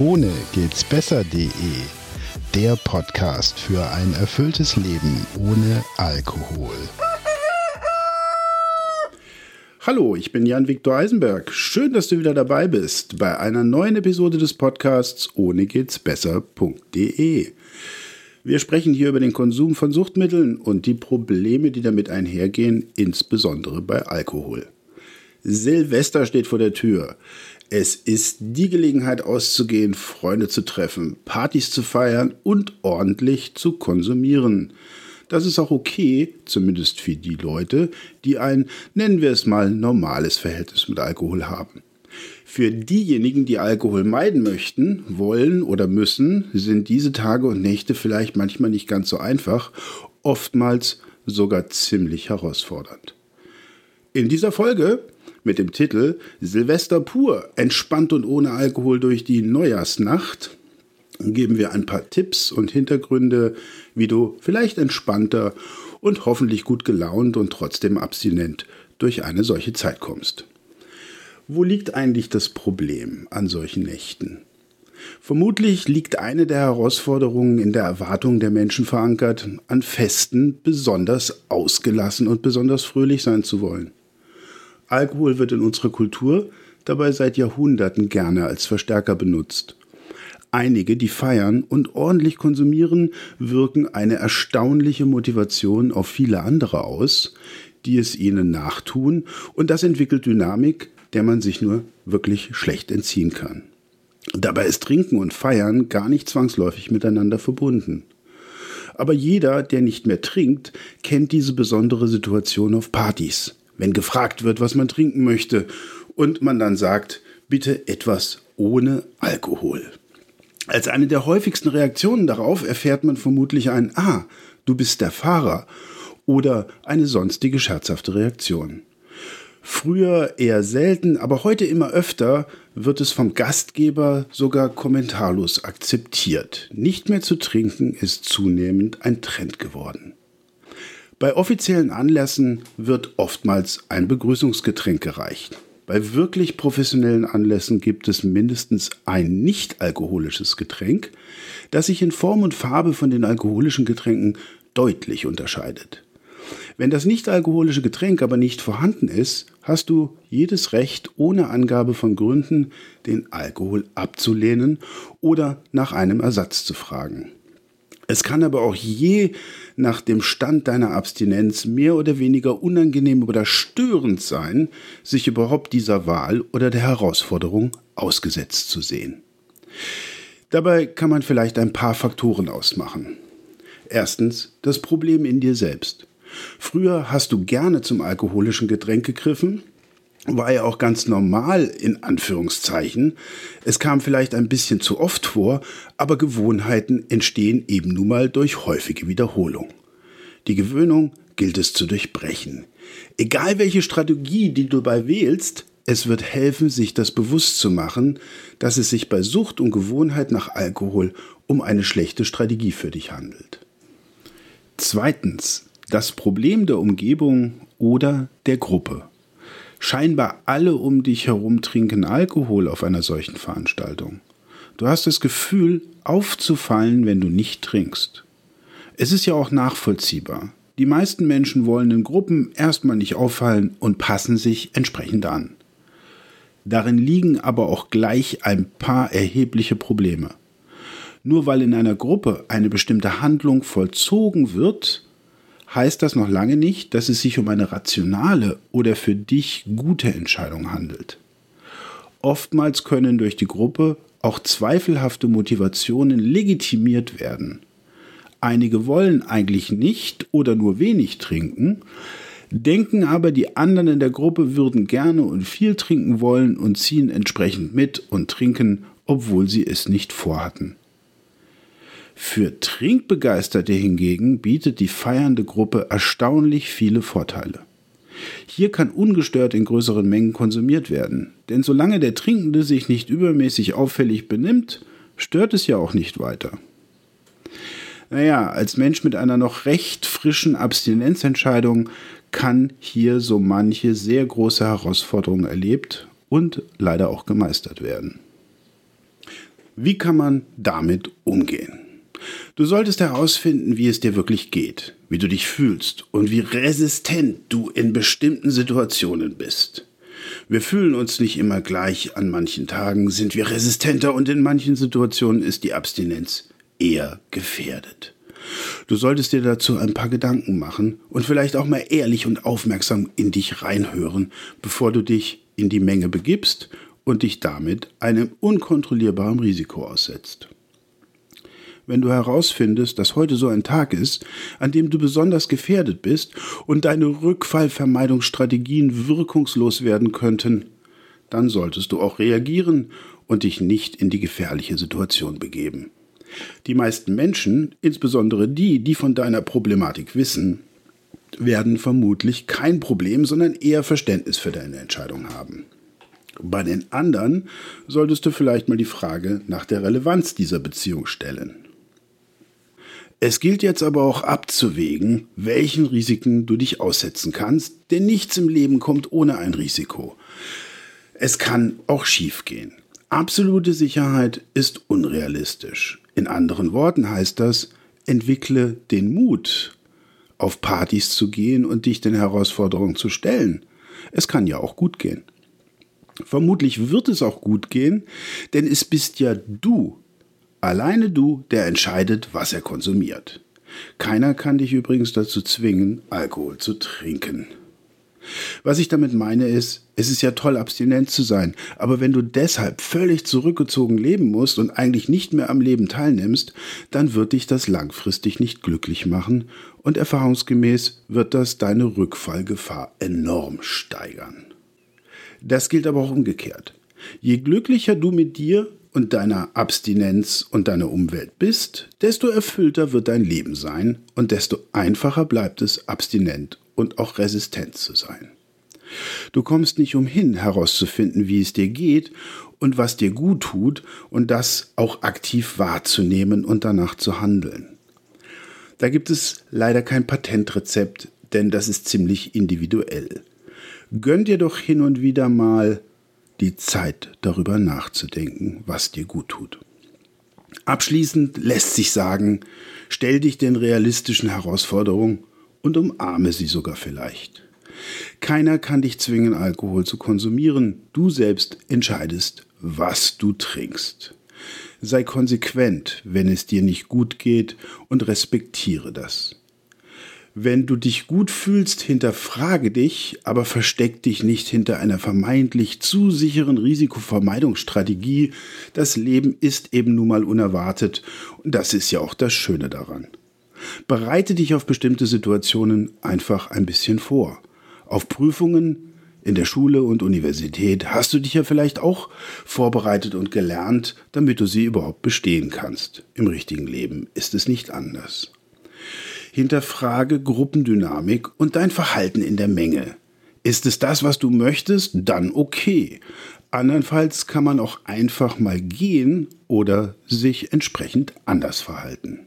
Ohne geht's besser.de. Der Podcast für ein erfülltes Leben ohne Alkohol. Hallo, ich bin Jan-Viktor Eisenberg. Schön, dass du wieder dabei bist bei einer neuen Episode des Podcasts ohne geht's besser.de. Wir sprechen hier über den Konsum von Suchtmitteln und die Probleme, die damit einhergehen, insbesondere bei Alkohol. Silvester steht vor der Tür. Es ist die Gelegenheit auszugehen, Freunde zu treffen, Partys zu feiern und ordentlich zu konsumieren. Das ist auch okay, zumindest für die Leute, die ein, nennen wir es mal, normales Verhältnis mit Alkohol haben. Für diejenigen, die Alkohol meiden möchten, wollen oder müssen, sind diese Tage und Nächte vielleicht manchmal nicht ganz so einfach, oftmals sogar ziemlich herausfordernd. In dieser Folge mit dem Titel Silvester pur, entspannt und ohne Alkohol durch die Neujahrsnacht geben wir ein paar Tipps und Hintergründe, wie du vielleicht entspannter und hoffentlich gut gelaunt und trotzdem abstinent durch eine solche Zeit kommst. Wo liegt eigentlich das Problem an solchen Nächten? Vermutlich liegt eine der Herausforderungen in der Erwartung der Menschen verankert, an Festen besonders ausgelassen und besonders fröhlich sein zu wollen. Alkohol wird in unserer Kultur dabei seit Jahrhunderten gerne als Verstärker benutzt. Einige, die feiern und ordentlich konsumieren, wirken eine erstaunliche Motivation auf viele andere aus, die es ihnen nachtun, und das entwickelt Dynamik, der man sich nur wirklich schlecht entziehen kann. Dabei ist Trinken und Feiern gar nicht zwangsläufig miteinander verbunden. Aber jeder, der nicht mehr trinkt, kennt diese besondere Situation auf Partys wenn gefragt wird, was man trinken möchte und man dann sagt, bitte etwas ohne Alkohol. Als eine der häufigsten Reaktionen darauf erfährt man vermutlich ein Ah, du bist der Fahrer oder eine sonstige scherzhafte Reaktion. Früher eher selten, aber heute immer öfter wird es vom Gastgeber sogar kommentarlos akzeptiert. Nicht mehr zu trinken ist zunehmend ein Trend geworden. Bei offiziellen Anlässen wird oftmals ein Begrüßungsgetränk gereicht. Bei wirklich professionellen Anlässen gibt es mindestens ein nicht alkoholisches Getränk, das sich in Form und Farbe von den alkoholischen Getränken deutlich unterscheidet. Wenn das nicht alkoholische Getränk aber nicht vorhanden ist, hast du jedes Recht, ohne Angabe von Gründen, den Alkohol abzulehnen oder nach einem Ersatz zu fragen. Es kann aber auch je nach dem Stand deiner Abstinenz mehr oder weniger unangenehm oder störend sein, sich überhaupt dieser Wahl oder der Herausforderung ausgesetzt zu sehen. Dabei kann man vielleicht ein paar Faktoren ausmachen. Erstens das Problem in dir selbst. Früher hast du gerne zum alkoholischen Getränk gegriffen, war ja auch ganz normal in Anführungszeichen. Es kam vielleicht ein bisschen zu oft vor, aber Gewohnheiten entstehen eben nun mal durch häufige Wiederholung. Die Gewöhnung gilt es zu durchbrechen. Egal welche Strategie, die du dabei wählst, es wird helfen, sich das bewusst zu machen, dass es sich bei Sucht und Gewohnheit nach Alkohol um eine schlechte Strategie für dich handelt. Zweitens, das Problem der Umgebung oder der Gruppe. Scheinbar alle um dich herum trinken Alkohol auf einer solchen Veranstaltung. Du hast das Gefühl, aufzufallen, wenn du nicht trinkst. Es ist ja auch nachvollziehbar. Die meisten Menschen wollen in Gruppen erstmal nicht auffallen und passen sich entsprechend an. Darin liegen aber auch gleich ein paar erhebliche Probleme. Nur weil in einer Gruppe eine bestimmte Handlung vollzogen wird, heißt das noch lange nicht, dass es sich um eine rationale oder für dich gute Entscheidung handelt. Oftmals können durch die Gruppe auch zweifelhafte Motivationen legitimiert werden. Einige wollen eigentlich nicht oder nur wenig trinken, denken aber, die anderen in der Gruppe würden gerne und viel trinken wollen und ziehen entsprechend mit und trinken, obwohl sie es nicht vorhatten. Für Trinkbegeisterte hingegen bietet die feiernde Gruppe erstaunlich viele Vorteile. Hier kann ungestört in größeren Mengen konsumiert werden, denn solange der Trinkende sich nicht übermäßig auffällig benimmt, stört es ja auch nicht weiter. Naja, als Mensch mit einer noch recht frischen Abstinenzentscheidung kann hier so manche sehr große Herausforderung erlebt und leider auch gemeistert werden. Wie kann man damit umgehen? Du solltest herausfinden, wie es dir wirklich geht, wie du dich fühlst und wie resistent du in bestimmten Situationen bist. Wir fühlen uns nicht immer gleich, an manchen Tagen sind wir resistenter und in manchen Situationen ist die Abstinenz eher gefährdet. Du solltest dir dazu ein paar Gedanken machen und vielleicht auch mal ehrlich und aufmerksam in dich reinhören, bevor du dich in die Menge begibst und dich damit einem unkontrollierbaren Risiko aussetzt. Wenn du herausfindest, dass heute so ein Tag ist, an dem du besonders gefährdet bist und deine Rückfallvermeidungsstrategien wirkungslos werden könnten, dann solltest du auch reagieren und dich nicht in die gefährliche Situation begeben. Die meisten Menschen, insbesondere die, die von deiner Problematik wissen, werden vermutlich kein Problem, sondern eher Verständnis für deine Entscheidung haben. Bei den anderen solltest du vielleicht mal die Frage nach der Relevanz dieser Beziehung stellen. Es gilt jetzt aber auch abzuwägen, welchen Risiken du dich aussetzen kannst, denn nichts im Leben kommt ohne ein Risiko. Es kann auch schiefgehen. Absolute Sicherheit ist unrealistisch. In anderen Worten heißt das, entwickle den Mut, auf Partys zu gehen und dich den Herausforderungen zu stellen. Es kann ja auch gut gehen. Vermutlich wird es auch gut gehen, denn es bist ja du, alleine du, der entscheidet, was er konsumiert. Keiner kann dich übrigens dazu zwingen, Alkohol zu trinken. Was ich damit meine ist, es ist ja toll, abstinent zu sein, aber wenn du deshalb völlig zurückgezogen leben musst und eigentlich nicht mehr am Leben teilnimmst, dann wird dich das langfristig nicht glücklich machen und erfahrungsgemäß wird das deine Rückfallgefahr enorm steigern. Das gilt aber auch umgekehrt. Je glücklicher du mit dir und deiner Abstinenz und deiner Umwelt bist, desto erfüllter wird dein Leben sein und desto einfacher bleibt es, abstinent und auch resistent zu sein. Du kommst nicht umhin herauszufinden, wie es dir geht und was dir gut tut und das auch aktiv wahrzunehmen und danach zu handeln. Da gibt es leider kein Patentrezept, denn das ist ziemlich individuell. Gönn dir doch hin und wieder mal die Zeit darüber nachzudenken, was dir gut tut. Abschließend lässt sich sagen, stell dich den realistischen Herausforderungen und umarme sie sogar vielleicht. Keiner kann dich zwingen, Alkohol zu konsumieren. Du selbst entscheidest, was du trinkst. Sei konsequent, wenn es dir nicht gut geht und respektiere das. Wenn du dich gut fühlst, hinterfrage dich, aber versteck dich nicht hinter einer vermeintlich zu sicheren Risikovermeidungsstrategie. Das Leben ist eben nun mal unerwartet und das ist ja auch das Schöne daran. Bereite dich auf bestimmte Situationen einfach ein bisschen vor. Auf Prüfungen in der Schule und Universität hast du dich ja vielleicht auch vorbereitet und gelernt, damit du sie überhaupt bestehen kannst. Im richtigen Leben ist es nicht anders. Hinterfrage Gruppendynamik und dein Verhalten in der Menge. Ist es das, was du möchtest? Dann okay. Andernfalls kann man auch einfach mal gehen oder sich entsprechend anders verhalten.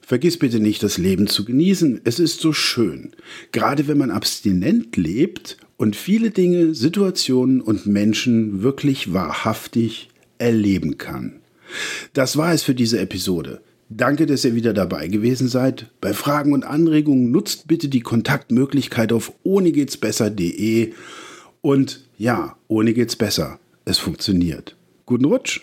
Vergiss bitte nicht, das Leben zu genießen. Es ist so schön. Gerade wenn man abstinent lebt und viele Dinge, Situationen und Menschen wirklich wahrhaftig erleben kann. Das war es für diese Episode. Danke, dass ihr wieder dabei gewesen seid. Bei Fragen und Anregungen nutzt bitte die Kontaktmöglichkeit auf ohnegehtsbesser.de. Und ja, ohne geht's besser. Es funktioniert. Guten Rutsch!